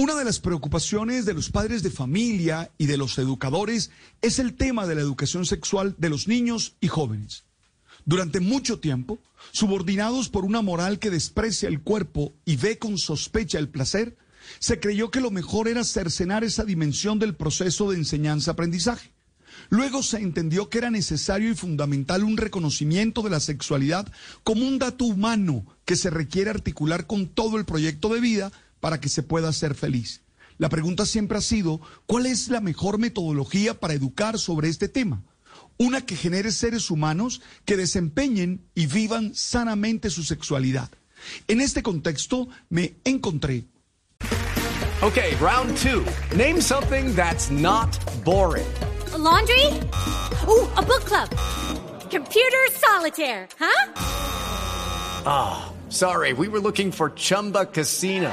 Una de las preocupaciones de los padres de familia y de los educadores es el tema de la educación sexual de los niños y jóvenes. Durante mucho tiempo, subordinados por una moral que desprecia el cuerpo y ve con sospecha el placer, se creyó que lo mejor era cercenar esa dimensión del proceso de enseñanza-aprendizaje. Luego se entendió que era necesario y fundamental un reconocimiento de la sexualidad como un dato humano que se requiere articular con todo el proyecto de vida para que se pueda ser feliz. La pregunta siempre ha sido, ¿cuál es la mejor metodología para educar sobre este tema? Una que genere seres humanos que desempeñen y vivan sanamente su sexualidad. En este contexto me encontré Okay, round two. Name something that's not boring. A laundry? Ooh, a book club. Computer solitaire, huh? Ah, oh, sorry, we were looking for Chumba Casino.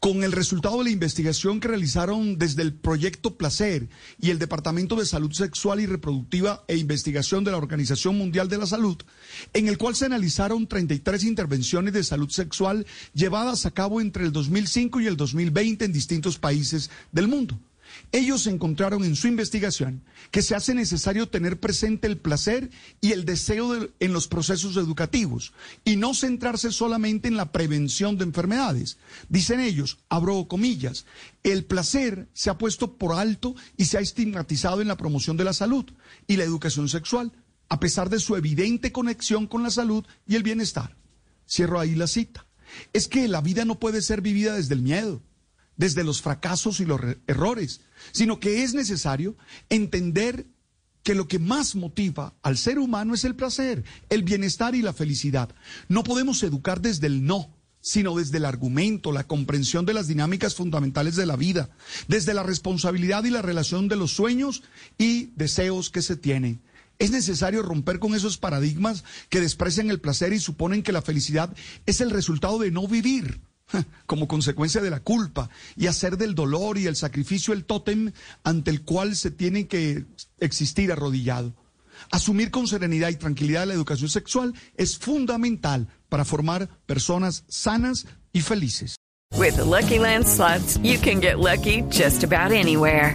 Con el resultado de la investigación que realizaron desde el Proyecto Placer y el Departamento de Salud Sexual y Reproductiva e Investigación de la Organización Mundial de la Salud, en el cual se analizaron 33 intervenciones de salud sexual llevadas a cabo entre el 2005 y el 2020 en distintos países del mundo. Ellos encontraron en su investigación que se hace necesario tener presente el placer y el deseo de, en los procesos educativos y no centrarse solamente en la prevención de enfermedades. Dicen ellos, abro comillas, el placer se ha puesto por alto y se ha estigmatizado en la promoción de la salud y la educación sexual, a pesar de su evidente conexión con la salud y el bienestar. Cierro ahí la cita. Es que la vida no puede ser vivida desde el miedo desde los fracasos y los errores, sino que es necesario entender que lo que más motiva al ser humano es el placer, el bienestar y la felicidad. No podemos educar desde el no, sino desde el argumento, la comprensión de las dinámicas fundamentales de la vida, desde la responsabilidad y la relación de los sueños y deseos que se tienen. Es necesario romper con esos paradigmas que desprecian el placer y suponen que la felicidad es el resultado de no vivir como consecuencia de la culpa y hacer del dolor y el sacrificio el tótem ante el cual se tiene que existir arrodillado. Asumir con serenidad y tranquilidad la educación sexual es fundamental para formar personas sanas y felices. With Lucky Land you can get lucky just about anywhere.